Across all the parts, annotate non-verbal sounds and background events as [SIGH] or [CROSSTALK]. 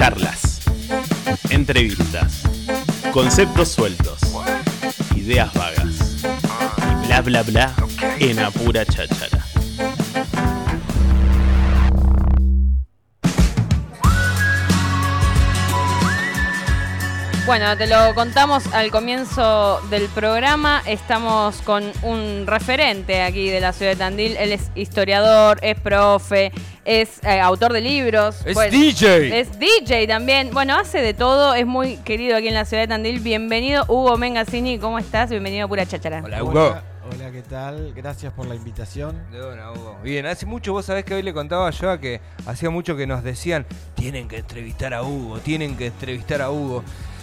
Charlas, entrevistas, conceptos sueltos, ideas vagas y bla bla bla en apura cháchara. Bueno, te lo contamos al comienzo del programa. Estamos con un referente aquí de la ciudad de Tandil. Él es historiador, es profe, es eh, autor de libros. Es Bueno, DJ. Es DJ también. Bueno, hace de todo. Es muy querido aquí en la ciudad de Tandil. Bienvenido, Hugo Mengasini. ¿Cómo estás? Bienvenido a Pura Cháchara. Hola, Hugo. Hola, hola, ¿qué tal? Gracias por la invitación. De una, Hugo. Bien, hace mucho, vos sabés que hoy le contaba yo a que hacía mucho que nos decían, tienen que entrevistar a Hugo, tienen que entrevistar a Hugo.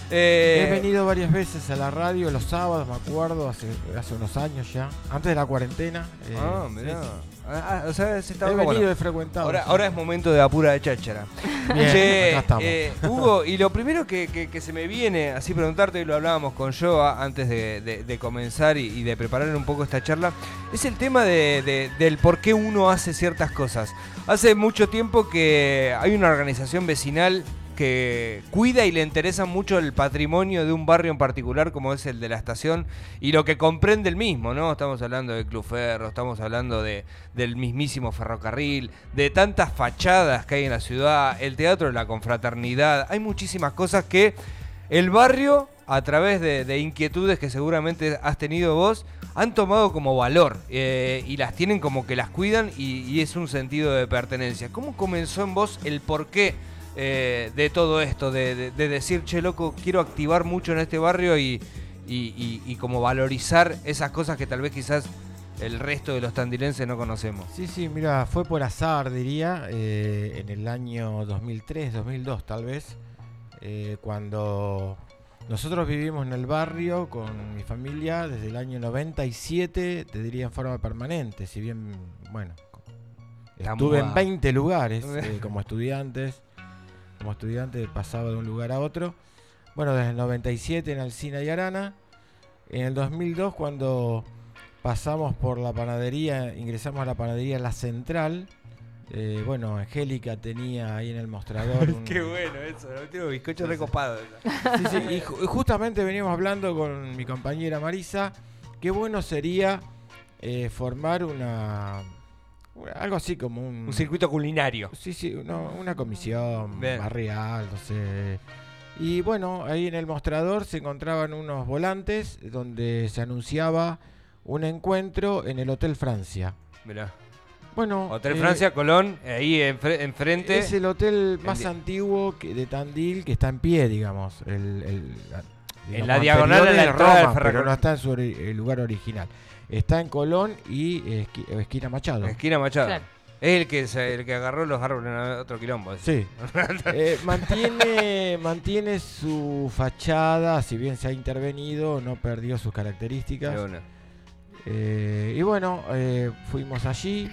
Eh, He venido varias veces a la radio los sábados, me acuerdo, hace, hace unos años ya, antes de la cuarentena. eh, Ah, sí, mirá. sí. Ah, ah, o sea, se está He bueno. venido, he frecuentado. Ahora, sí. ahora es momento de apura de cháchara. [LAUGHS] Bien, Che, acá estamos. eh, Hugo, y lo primero que, que- que se me viene, así preguntarte, y lo hablábamos con Joa antes de, de- de comenzar y, y de preparar un poco esta charla, es el tema de- del por qué uno hace ciertas cosas. Hace mucho tiempo que hay una organización vecinal que cuida y le interesa mucho el patrimonio de un barrio en particular como es el de la estación y lo que comprende el mismo, ¿no? Estamos hablando de Club Ferro, estamos hablando de, del mismísimo ferrocarril, de tantas fachadas que hay en la ciudad, el teatro de la confraternidad, hay muchísimas cosas que el barrio, a través de, de inquietudes que seguramente has tenido vos, han tomado como valor eh, y las tienen como que las cuidan y, y es un sentido de pertenencia. ¿Cómo comenzó en vos el porqué eh, de todo esto? De, de- de decir, che, loco, quiero activar mucho en este barrio y, y- y- y como valorizar esas cosas que tal vez quizás el resto de los tandilenses no conocemos. Sí, sí, mira, fue por azar, diría, eh, en el año 2003, 2002 tal vez, eh, cuando nosotros vivimos en el barrio con mi familia desde el año 97, te diría en forma permanente, si bien, bueno, estuve en 20 lugares [LAUGHS] eh, como estudiantes, como estudiante pasaba de un lugar a otro. Bueno, desde el 97 en Alcina y Arana, en el 2002 cuando pasamos por la panadería, ingresamos a la panadería La Central. eh, bueno, Angélica tenía ahí en el mostrador. [LAUGHS] un- Qué bueno eso, ¿no? Tengo bizcocho Sí, sí. recopado. Sí, sí, y [LAUGHS] ju- justamente veníamos hablando con mi compañera Marisa. Qué bueno sería eh, formar una. Algo así como un. Un circuito culinario. Sí, sí, no, una comisión Bien. barrial, no sé. Y bueno, ahí en el mostrador se encontraban unos volantes donde se anunciaba un encuentro en el Hotel Francia. Mirá. Bueno, Hotel eh, Francia, Colón, ahí enfre- enfrente. es el hotel más antiguo que, de Tandil que está en pie, digamos. El, En la diagonal a la entrada del Roma, pero ferrocarril. no está en su el lugar original. Está en Colón y esqui- esquina Machado. Esquina Machado. Claro. Es el que, el que agarró los árboles en otro quilombo. Sí. [LAUGHS] Eh, mantiene, mantiene su fachada, si bien se ha intervenido, no perdió sus características. De una. Eh, y bueno, eh, fuimos allí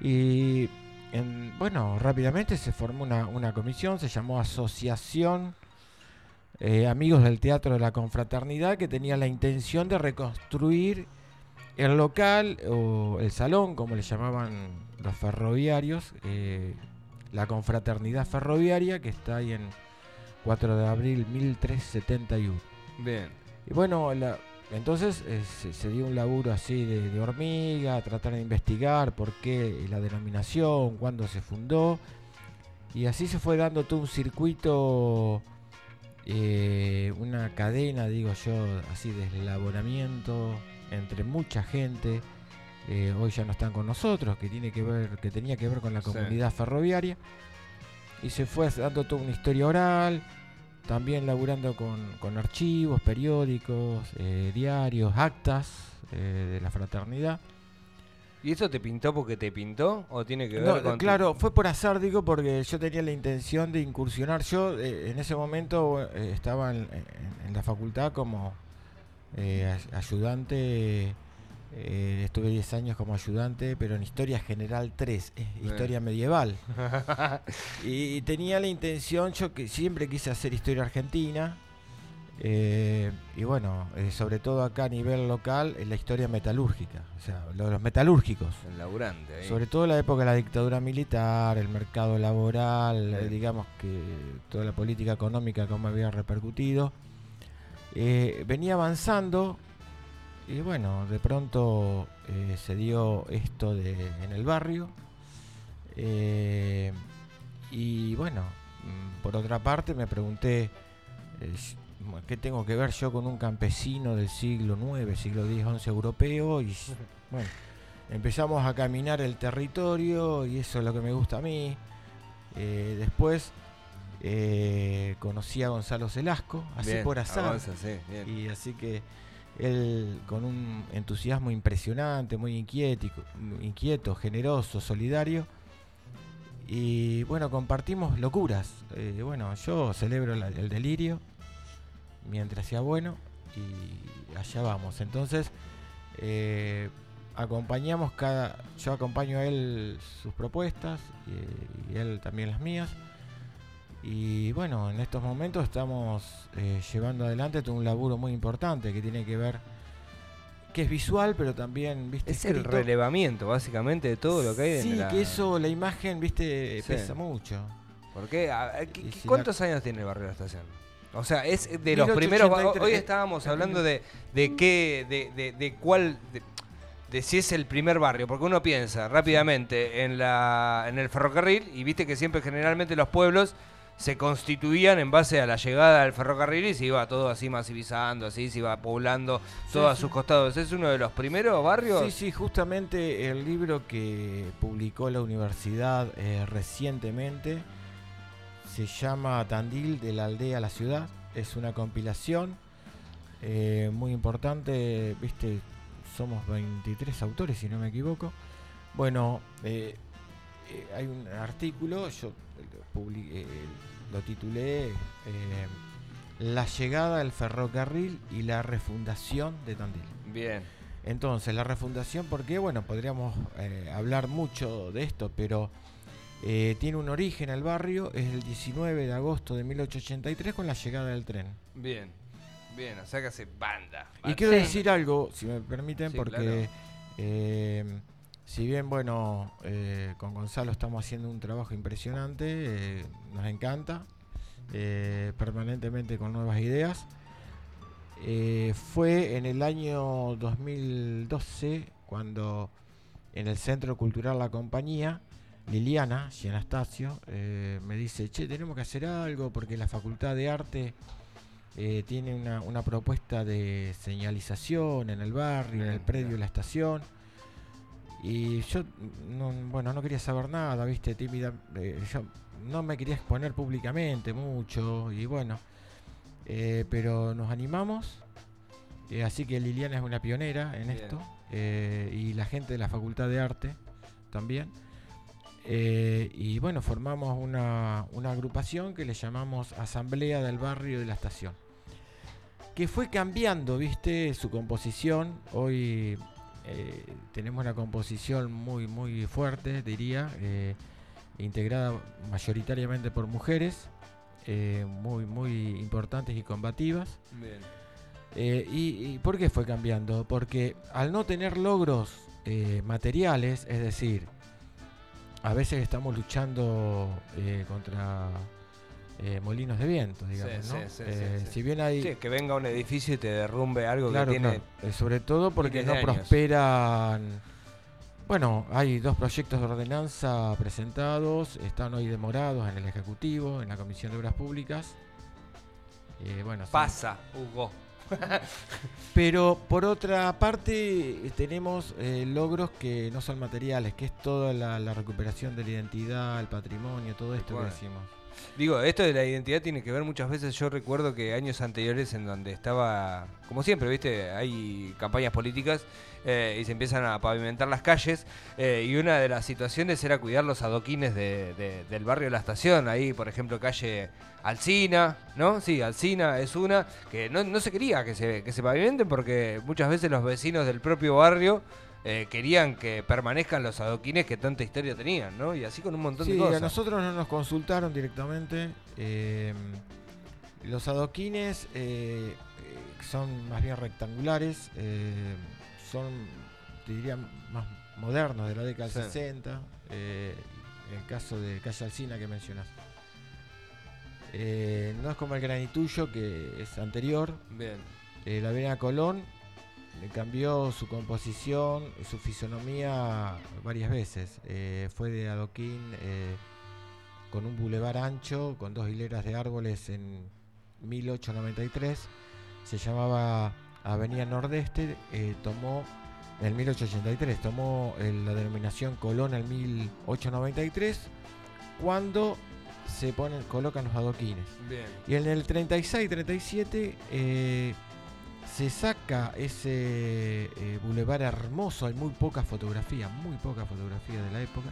y en- bueno, rápidamente se formó una, una comisión, se llamó Asociación eh, Amigos del Teatro de la Confraternidad, que tenía la intención de reconstruir el local o el salón, como le llamaban los ferroviarios, eh, la Confraternidad Ferroviaria, que está ahí en 4 de abril 1371. Bien. Y bueno, la- entonces eh, se, se dio un laburo así de, de hormiga, tratar de investigar por qué la denominación, cuándo se fundó. Y así se fue dando todo un circuito, eh, una cadena, digo yo, así de eslabonamiento entre mucha gente. eh, hoy ya no están con nosotros, que tiene que ver, que tenía que ver con la Sí. comunidad ferroviaria. Y se fue dando toda una historia oral, también laburando con, con archivos, periódicos, eh, diarios, actas de la fraternidad. ¿Y eso te pintó porque te pintó? ¿O tiene que ver No, con.? tu- claro, fue por azar, digo, porque yo tenía la intención de incursionar. Yo eh, en ese momento eh, estaba en, en- en la facultad como eh, ay- ayudante, eh, estuve 10 años como ayudante, pero en Historia General 3, eh, Bien. Historia Medieval. [LAUGHS] y, tenía la intención, yo que siempre quise hacer Historia Argentina. Eh, y bueno, eh, sobre todo acá a nivel local, es la historia metalúrgica, o sea, los metalúrgicos. El laburante. ahí. Sobre todo la época de la dictadura militar, el mercado laboral, eh, digamos que toda la política económica, cómo había repercutido. Venía avanzando y bueno, de pronto se dio esto de, en el barrio. Y bueno, mm, por otra parte me pregunté, ¿qué tengo que ver yo con un campesino del siglo IX, siglo X, XI europeo? Y [LAUGHS] bueno, empezamos a caminar el territorio y eso es lo que me gusta a mí. Eh, después eh, conocí a Gonzalo Celasco, así Bien, por azar. avanza, sí, bien. Y así que él con un entusiasmo impresionante, muy inquieto, generoso, solidario. Y bueno, compartimos locuras. Eh, bueno, yo celebro la- el delirio mientras sea bueno y allá vamos. Entonces, eh, acompañamos cada. Yo acompaño a él sus propuestas y, y él también las mías. Y bueno, en estos momentos estamos eh, llevando adelante un laburo muy importante que tiene que ver, que es visual, pero también, viste, Es el relevamiento, básicamente, de todo lo que hay Sí, la... que eso, la imagen, viste, Sí. pesa mucho. ¿Por qué? A- a- ¿qué- Y qué- si ¿Cuántos años tiene el barrio de la estación? O sea, es de los 1883, primeros... Hoy estábamos hablando de, de qué, de, de, de cuál... De, de si es el primer barrio, porque uno piensa rápidamente en la en el ferrocarril y viste que siempre generalmente los pueblos se constituían en base a la llegada del ferrocarril y se iba todo así masivizando, así se iba poblando Sí, todo a sus costados. ¿Es uno de los primeros barrios? Sí, sí, justamente el libro que publicó la universidad eh, recientemente se llama Tandil de la aldea a la ciudad. Es una compilación eh, muy importante, viste, somos 23 autores si no me equivoco. Bueno, eh, eh, hay un artículo, yo publi- eh, lo titulé La llegada del ferrocarril y la refundación de Tandil. Bien. Entonces, la refundación, ¿por qué? Bueno, podríamos hablar mucho de esto, pero eh, tiene un origen el barrio, es el 19 de agosto de 1883 con la llegada del tren. Bien. Bien, o sea que hace banda. Y quiero Sí. decir algo, si me permiten, Sí, porque claro. eh, si bien, bueno, eh, con Gonzalo estamos haciendo un trabajo impresionante, eh, nos encanta, eh, permanentemente con nuevas ideas. Eh, fue en el año 2012 cuando en el Centro Cultural La Compañía, Liliana Gianastasio eh, me dice, che, tenemos que hacer algo porque la Facultad de Arte eh, tiene una, una propuesta de señalización en el barrio, en el Bien, predio de la estación. Y yo, no, bueno, no quería saber nada, viste, tímida. eh, yo no me quería exponer públicamente mucho y bueno, eh, pero nos animamos. así que Liliana es una pionera en Bien. esto y la gente de la Facultad de Arte también. Eh, y bueno, formamos una, una agrupación que le llamamos Asamblea del Barrio de la Estación. Que fue cambiando, viste, su composición. Hoy eh, tenemos una composición muy, muy fuerte, diría, eh, integrada mayoritariamente por mujeres, eh, muy, muy importantes y combativas. Bien. Y, y por qué fue cambiando? Porque al no tener logros materiales, es decir, a veces estamos luchando eh, contra eh, molinos de viento, digamos, Sí, ¿no? sí, sí, Eh, sí. Si bien hay... Que venga un edificio y te derrumbe algo Claro, que tiene. claro. Eh, sobre todo porque no años. prosperan. Bueno, hay dos proyectos de ordenanza presentados, están hoy demorados en el Ejecutivo, en la Comisión de Obras Públicas. Eh, bueno, Pasa, Hugo. [LAUGHS] Pero por otra parte tenemos eh, logros que no son materiales, que es toda la, la recuperación de la identidad, el patrimonio, todo esto que decimos. Digo, esto de la identidad tiene que ver muchas veces. Yo recuerdo que años anteriores en donde estaba, como siempre, viste, hay campañas políticas eh, y se empiezan a pavimentar las calles. eh, y una de las situaciones era cuidar los adoquines de- de- del barrio de la estación. Ahí, por ejemplo, calle Alcina, ¿no? Sí, Alcina es una que no, no se quería que se, que se pavimenten porque muchas veces los vecinos del propio barrio. Eh, querían que permanezcan los adoquines que tanta historia tenían, ¿no? Y así con un montón Sí, de cosas. a nosotros no nos consultaron directamente. eh, Los adoquines eh, eh, son más bien rectangulares, son, te diría, más modernos de la década del Sí. 60, eh, en el caso de Calle Alcina que mencionas. No es como el granitullo que es anterior, Bien. la Avenida Colón le cambió su composición, y su fisonomía varias veces. Eh, fue de adoquín eh, con un bulevar ancho, con dos hileras de árboles en 1893. Se llamaba Avenida Nordeste. eh, tomó en el 1883, tomó la denominación Colón en 1893, cuando se ponen, colocan los adoquines. Bien. Y en el 36-37 eh, se saca ese eh, bulevar hermoso, hay muy poca fotografía, muy poca fotografía de la época.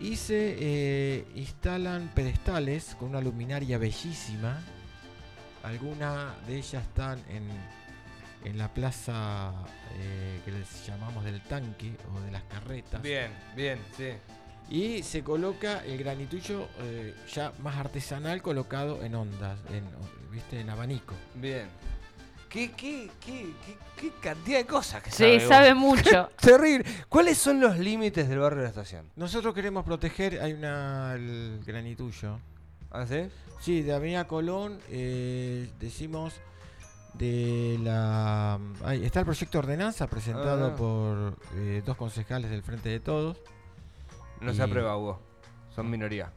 Y se eh, instalan pedestales con una luminaria bellísima. Algunas de ellas están en, en la plaza eh, que les llamamos del tanque o de las carretas. Bien, bien, sí. Y se coloca el granitullo eh, ya más artesanal colocado en ondas, en, ¿viste? en abanico. Bien. ¿Qué, qué, qué, qué, qué cantidad de cosas que Sí, sabe? sabe vos? [LAUGHS] mucho. Terrible. ¿Cuáles son los límites del barrio de la estación? Nosotros queremos proteger, hay una, el granitullo. ¿Ah, sí? Sí, de Avenida Colón, eh, decimos de la... ahí está el proyecto de ordenanza presentado Ah. por eh, dos concejales del Frente de Todos. No Y- se aprueba, Hugo. Son minoría.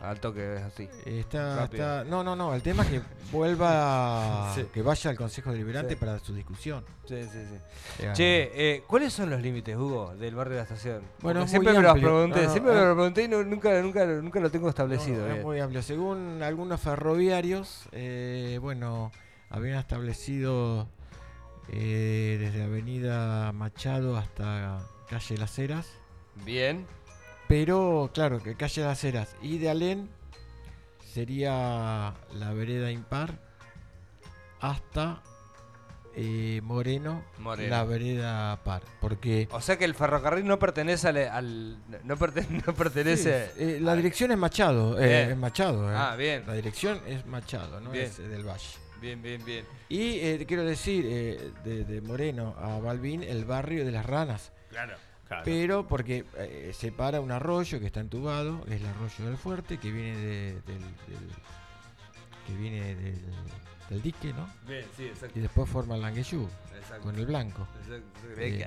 Al toque es así. Eh, Está, no, no, no, el tema es que vuelva, [LAUGHS] Sí. que vaya al Consejo Deliberante Sí. para su discusión. Sí, sí, sí. Eh, Che, eh, ¿cuáles son los límites, Hugo, del barrio de la estación? Bueno, es siempre me lo amplio. pregunté, No, no, siempre me eh. lo pregunté y no- nunca, nunca, nunca lo tengo establecido. Es bien. muy amplio. Según algunos ferroviarios, eh, bueno, habían establecido eh, desde Avenida Machado hasta Calle Las Heras. Bien. Pero, claro, que Calle Las Heras y de Alén sería la vereda impar hasta eh, Moreno, Moreno. la vereda par. Porque O sea que el ferrocarril no pertenece al... al- no, pertenece, [LAUGHS] no pertenece... Sí, eh, la dirección es Machado. eh, es Machado. eh. Ah, bien. La dirección es Machado, no Bien. es del Valle. Bien, bien, bien. Y quiero decir, eh, de, de Moreno a Balbín, el barrio de las ranas. Claro. Claro. Pero porque eh, separa un arroyo que está entubado, es el arroyo del fuerte, que viene de- del, del- que viene del, del dique, ¿no? Bien, sí, exacto. Y después forma el Langueyú, con el blanco. Exacto. Eh.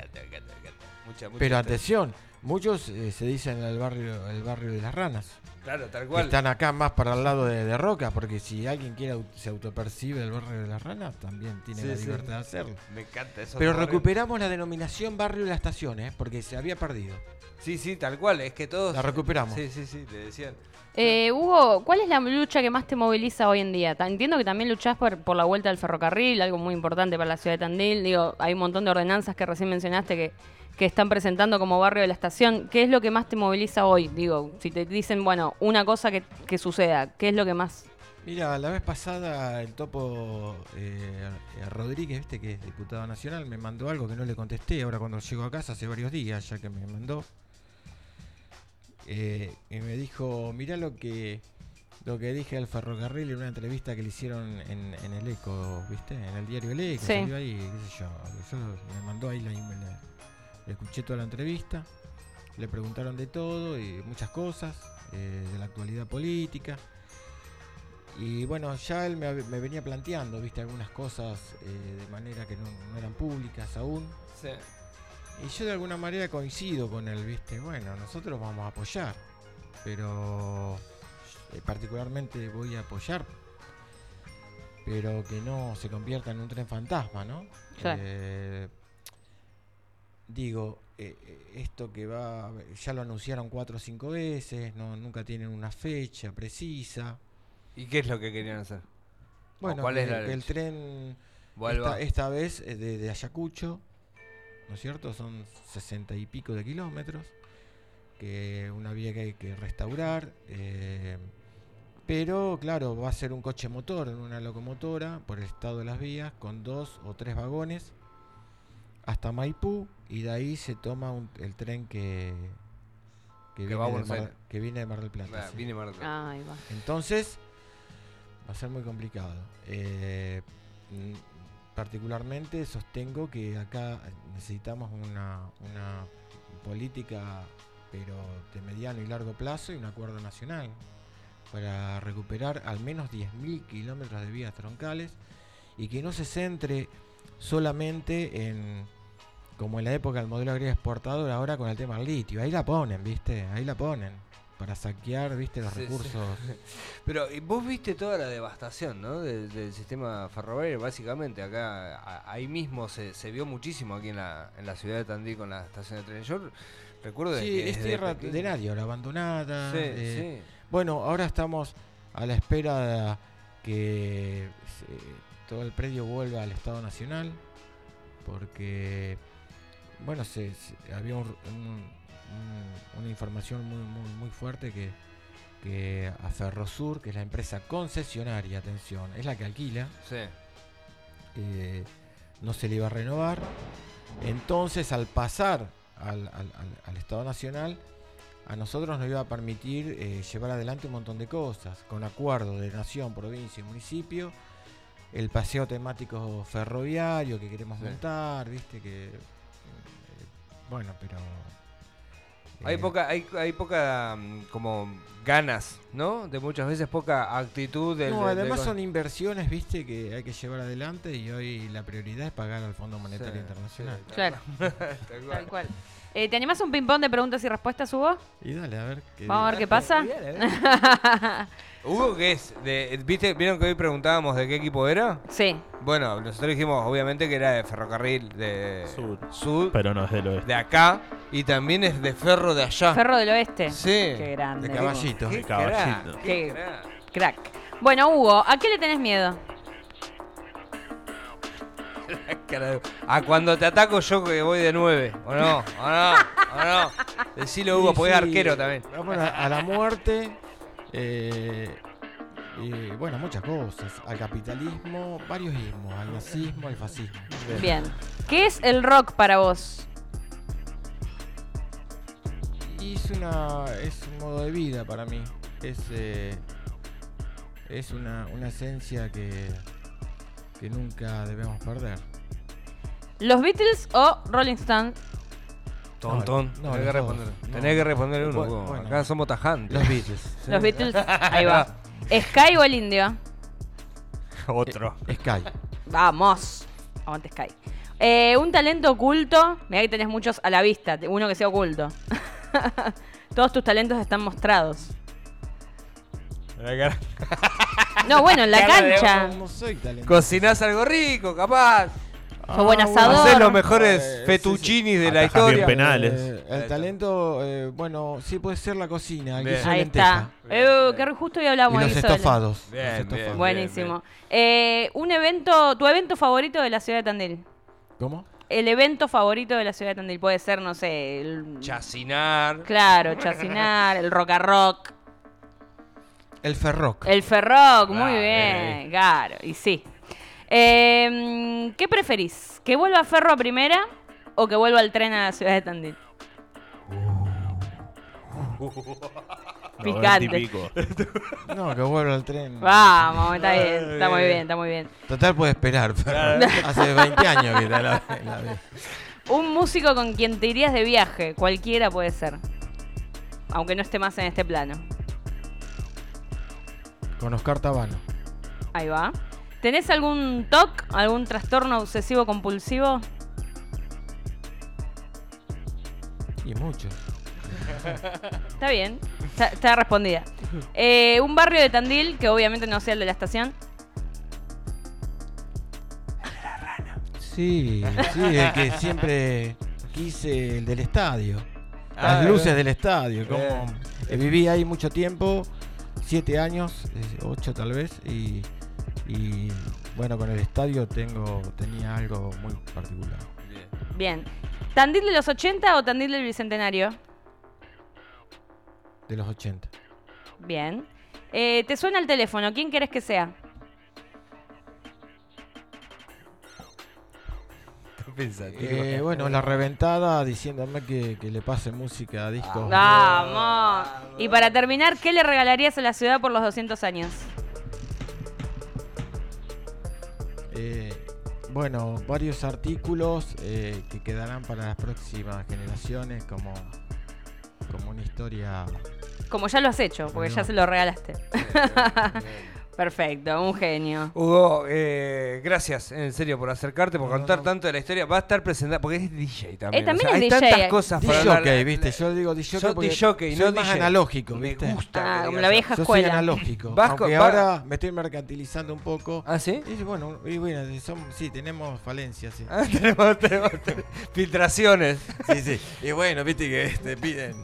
Mucha, mucha Pero atención, muchos eh, se dicen el barrio, el barrio de las ranas. Claro, tal que cual. están acá más para el lado de, de Roca, porque si alguien quiere au- se autopercibe el barrio de las ranas, también tiene Sí, la sí. libertad de hacerlo. Me encanta eso. Pero recuperamos la denominación barrio de la estación, ¿eh? porque se había perdido. Sí, sí, tal cual. Es que todos... La recuperamos. Sí, sí, sí, le decían. Eh, Hugo, ¿cuál es la lucha que más te moviliza hoy en día? Entiendo que también luchás por, por la vuelta al ferrocarril, algo muy importante para la ciudad de Tandil. Digo, hay un montón de ordenanzas que recién mencionaste que, que están presentando como barrio de la estación. ¿Qué es lo que más te moviliza hoy? Digo, si te dicen, bueno, una cosa que, que suceda, ¿qué es lo que más? Mira, la vez pasada el topo eh, Rodríguez, viste que es diputado nacional, me mandó algo que no le contesté ahora cuando llego a casa hace varios días ya que me mandó. Eh, y me dijo, mira lo que lo que dije al ferrocarril en una entrevista que le hicieron en, en el Eco, ¿viste? En el diario El Eco, Sí. salió ahí, qué sé yo. Yo me mandó ahí la, la- escuché toda la entrevista, le preguntaron de todo y muchas cosas, eh, de la actualidad política. Y bueno, ya él me, venía planteando, viste, algunas cosas eh, de manera que no, no eran públicas aún. Sí. Y yo de alguna manera coincido con él, viste, bueno, nosotros vamos a apoyar, pero eh, particularmente voy a apoyar, pero que no se convierta en un tren fantasma, ¿no? Claro. Digo, eh, eh, esto que va, ya lo anunciaron cuatro o cinco veces, no, nunca tienen una fecha precisa. ¿Y qué es lo que querían hacer? Bueno, ¿cuál que, es la que el tren esta, esta vez eh, de, de Ayacucho, ¿no es cierto? Son sesenta y pico de kilómetros, que una vía que hay que restaurar, eh, pero claro, va a ser un coche motor en una locomotora por el estado de las vías, con dos o tres vagones, hasta Maipú, y de ahí se toma un- el tren que, que, Que viene va a de Buenos Mar, Aires. que viene de Mar del Plata. Ah, sí. vine Mar del Plata. Ahí va. Entonces, va a ser muy complicado. Eh, particularmente sostengo que acá necesitamos una, una política, pero de mediano y largo plazo y un acuerdo nacional para recuperar al menos 10.000 kilómetros de vías troncales y que no se centre solamente en, como en la época del modelo agrícola exportador, ahora con el tema del litio. Ahí la ponen, ¿viste? Ahí la ponen. Para saquear, ¿viste? Los Sí, sí. recursos. [LAUGHS] Pero y vos viste toda la devastación, ¿no? Del, del sistema ferroviario, básicamente. Acá, a- ahí mismo se, se vio muchísimo aquí en la, en la ciudad de Tandil con la estación de tren. Yo recuerdo de Sí, que es tierra de nadie, ahora abandonada. Sí, eh, sí. Bueno, ahora estamos a la espera de que se- todo el predio vuelva al Estado Nacional, porque, bueno, se, se- había un- un- un- una información muy, muy, muy fuerte que, que a Ferrosur, que es la empresa concesionaria, atención, es la que alquila, Sí. eh, no se le iba a renovar. Entonces, al pasar al, al- al- al Estado Nacional, a nosotros nos iba a permitir eh, llevar adelante un montón de cosas, con acuerdo de nación, provincia y municipio, el paseo temático ferroviario que queremos Sí. montar, viste que... bueno, pero... Hay eh, poca, hay, hay poca mm, como ganas, ¿no? De muchas veces poca actitud del. No, del- además del- son inversiones, viste, que hay que llevar adelante y hoy la prioridad es pagar al Fondo Monetario Sí, Internacional. sí, Claro, [LAUGHS] tal cual. tal cual. Eh, ¿Te animás a un ping-pong de preguntas y respuestas, Hugo? Y dale, a ver qué Vamos a ver qué pasa. [LAUGHS] Hugo, ¿qué es? De, ¿Viste? ¿Vieron que hoy preguntábamos de qué equipo era? Sí. Bueno, nosotros dijimos obviamente que era de ferrocarril de Sur. Sud, Pero no es del oeste. de acá, y también es de ferro de allá. Ferro del Oeste. Sí. Qué grande. De caballito. Qué De caballito. crack, Qué- crack. Bueno, Hugo, ¿a qué le tenés miedo? Cara [LAUGHS] de- A cuando te ataco yo que voy de 9, ¿o no? ¿O no? ¿O no? [LAUGHS] Decilo Hugo, Sí, porque es arquero también. Vamos a, a la muerte. Eh, bueno, muchas cosas. Al capitalismo, varios ismos. Al nazismo, al fascismo. Bien. ¿Qué es el rock para vos? Y es una. es un modo de vida para mí. Es. eh, es una, una esencia que. que nunca debemos perder. ¿Los Beatles o Rolling Stones? Tontón. No, Tenés que responder. No. Tenés que responder uno. Bueno. Acá somos tajantes. Los Beatles. [LAUGHS] Los Beatles. Ahí va. [LAUGHS] ¿Sky o el indio? Otro. Sky. Vamos. Aguante Sky. Eh, un talento oculto. Mirá que tenés muchos a la vista. Uno que sea oculto. [LAUGHS] Todos tus talentos están mostrados. No, bueno, en la cancha. No soy. Cocinás algo rico, capaz. Sos buen Ah, asador. Hacés los Eh, mejores sí, sí. fettuccinis de la Atajás bien historia. penales. Eh, el talento, eh, bueno, sí puede ser la cocina, el guiso Ahí lenteja. está. Eh, qué justo hoy Y hablamos de los estofados. Bien, los bien. estofados. Buenísimo. Eh, un evento, tu evento favorito de la ciudad de Tandil. ¿Cómo? El evento favorito de la ciudad de Tandil puede ser, no sé, el, Chacinar. claro, Chacinar, el Rock a Rock, El Ferroc. el Ferroc, muy Ah, bien, claro, y sí. Eh, ¿Qué preferís? ¿Que vuelva Ferro a primera o que vuelva el tren a la ciudad de Tandil? [LAUGHS] Picante. [LAUGHS] No, que vuelva al tren. Vamos, está bien, está muy bien, está muy bien. Total puede esperar, Ferro. [LAUGHS] Hace 20 años que está la, la ve. Un músico con quien te irías de viaje, cualquiera puede ser. Aunque no esté más en este plano. Con Oscar Tabano. Ahí va. ¿Tenés algún TOC, algún trastorno obsesivo compulsivo? Y muchos. Está bien, está, está respondida. Eh, un barrio de Tandil, que obviamente no sea el de la estación. Sí, sí, el que siempre quise, el del estadio. Ah, Las luces bien. del estadio. Como, Bien. eh, viví ahí mucho tiempo, siete años, eh, ocho tal vez, y, y, bueno, con el estadio tengo tenía algo muy particular. Bien. ¿Tandil de los 80 o Tandil del Bicentenario? De los 80. Bien. Eh, ¿Te suena el teléfono? ¿Quién querés que sea? [LAUGHS] Eh, bueno, la reventada diciéndome que, que le pase música a discos. Vamos. Y para terminar, ¿qué le regalarías a la ciudad por los 200 años? Eh, bueno, varios artículos eh, que quedarán para las próximas generaciones como, como una historia. Como ya lo has hecho, porque ya se lo regalaste. Perfecto, un genio. Hugo, eh, gracias en serio por acercarte, por No, contar no. tanto de la historia. Va a estar presentada, porque es DJ también. Eh, también o sea, es hay DJ. tantas cosas para hablar. DJ, viste, yo digo DJ Sos porque disjockey, soy no más DJ. analógico, Me viste. gusta. Ah, como la vieja Yo soy escuela. analógico. Vasco- aunque va- ahora me estoy mercantilizando un poco. ¿Ah, sí? Y bueno, y bueno, son- sí, tenemos falencias, sí. Ah, [LAUGHS] tenemos, tenemos- tenemos filtraciones. Sí, sí. Y bueno, viste que te piden.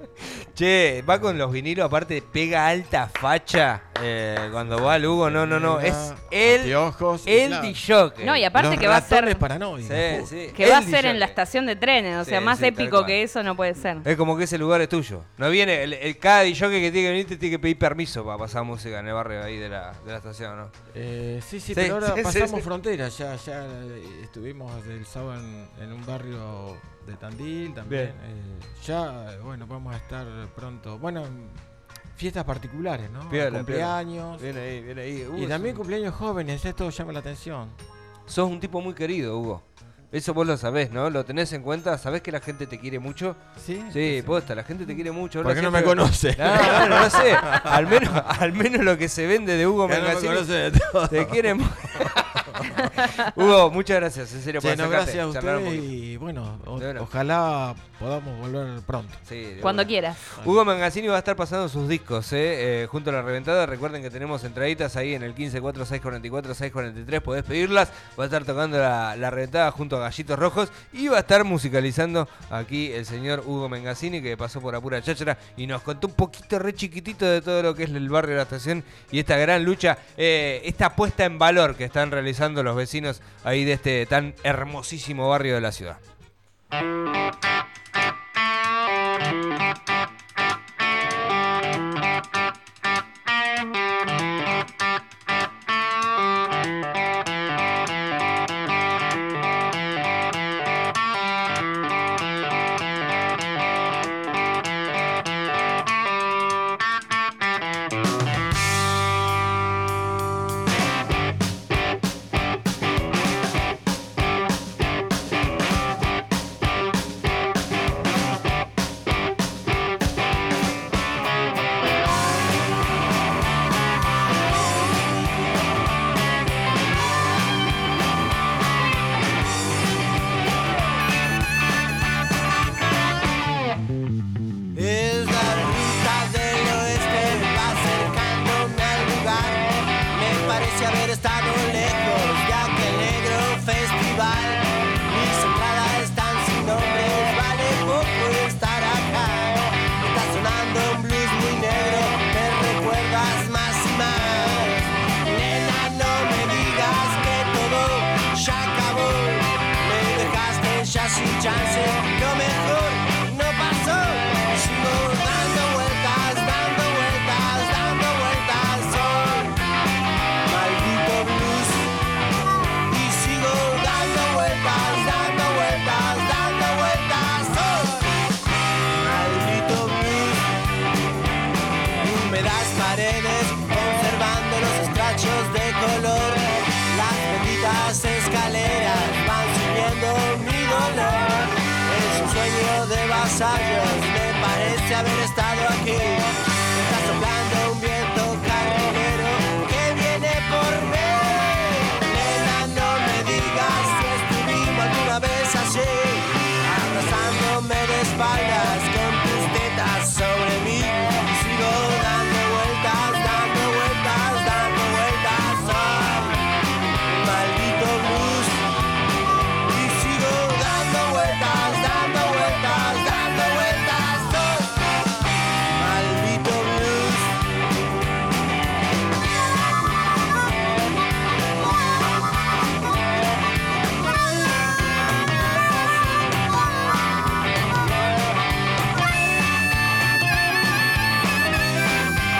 [LAUGHS] Che, va con los vinilos, aparte pega alta facha eh, cuando va al Hugo. No, no, no. Es el, y el claro. DJ. No, y aparte Los que va a ser. Sí, sí. que va a ser en la estación de trenes, o sea, Sí, más épico que eso no puede ser. Es como que ese lugar es tuyo. No viene, el, el- cada DJ que tiene que venir te tiene que pedir permiso para pasar música en el barrio ahí de la, de la estación, ¿no? Eh, sí, sí, Sí, pero ahora pasamos sí. fronteras. Ya, ya eh, estuvimos el sábado en, en un barrio de Tandil también. Eh, ya, eh, bueno, vamos a estar pronto. Bueno, en fiestas particulares, ¿no? Piola, cumpleaños. Viene ahí, viene ahí. Hugo Y también cumpleaños jóvenes, esto llama la atención. sos un tipo muy querido, Hugo. Eso vos lo sabés, ¿no? Lo tenés en cuenta, sabés que la gente te quiere mucho. Sí, Sí, posta, la gente te quiere mucho. Porque Habla no me conoce. No, bueno, no sé. Al menos, al menos lo que se vende de Hugo [LAUGHS] Que no me conoce de todo. te quiere mu- [LAUGHS] [LAUGHS] Hugo, muchas gracias, en serio, por Che, no, acercarte, gracias a ustedes y bueno, o- ojalá podamos volver pronto. Sí, Cuando quieras. Hugo Mangasini va a estar pasando sus discos ¿eh? Eh, junto a la reventada. Recuerden que tenemos entraditas ahí en el 154644-643. Podés pedirlas. Va a estar tocando la, la reventada junto a Gallitos Rojos. Y va a estar musicalizando aquí el señor Hugo Mengasini que pasó por Apura Cháchara y nos contó un poquito re chiquitito de todo lo que es el barrio de la estación y esta gran lucha, eh, esta puesta en valor que están realizando los vecinos ahí de este tan hermosísimo barrio de la ciudad. De vasallos, me parece haber estado aquí.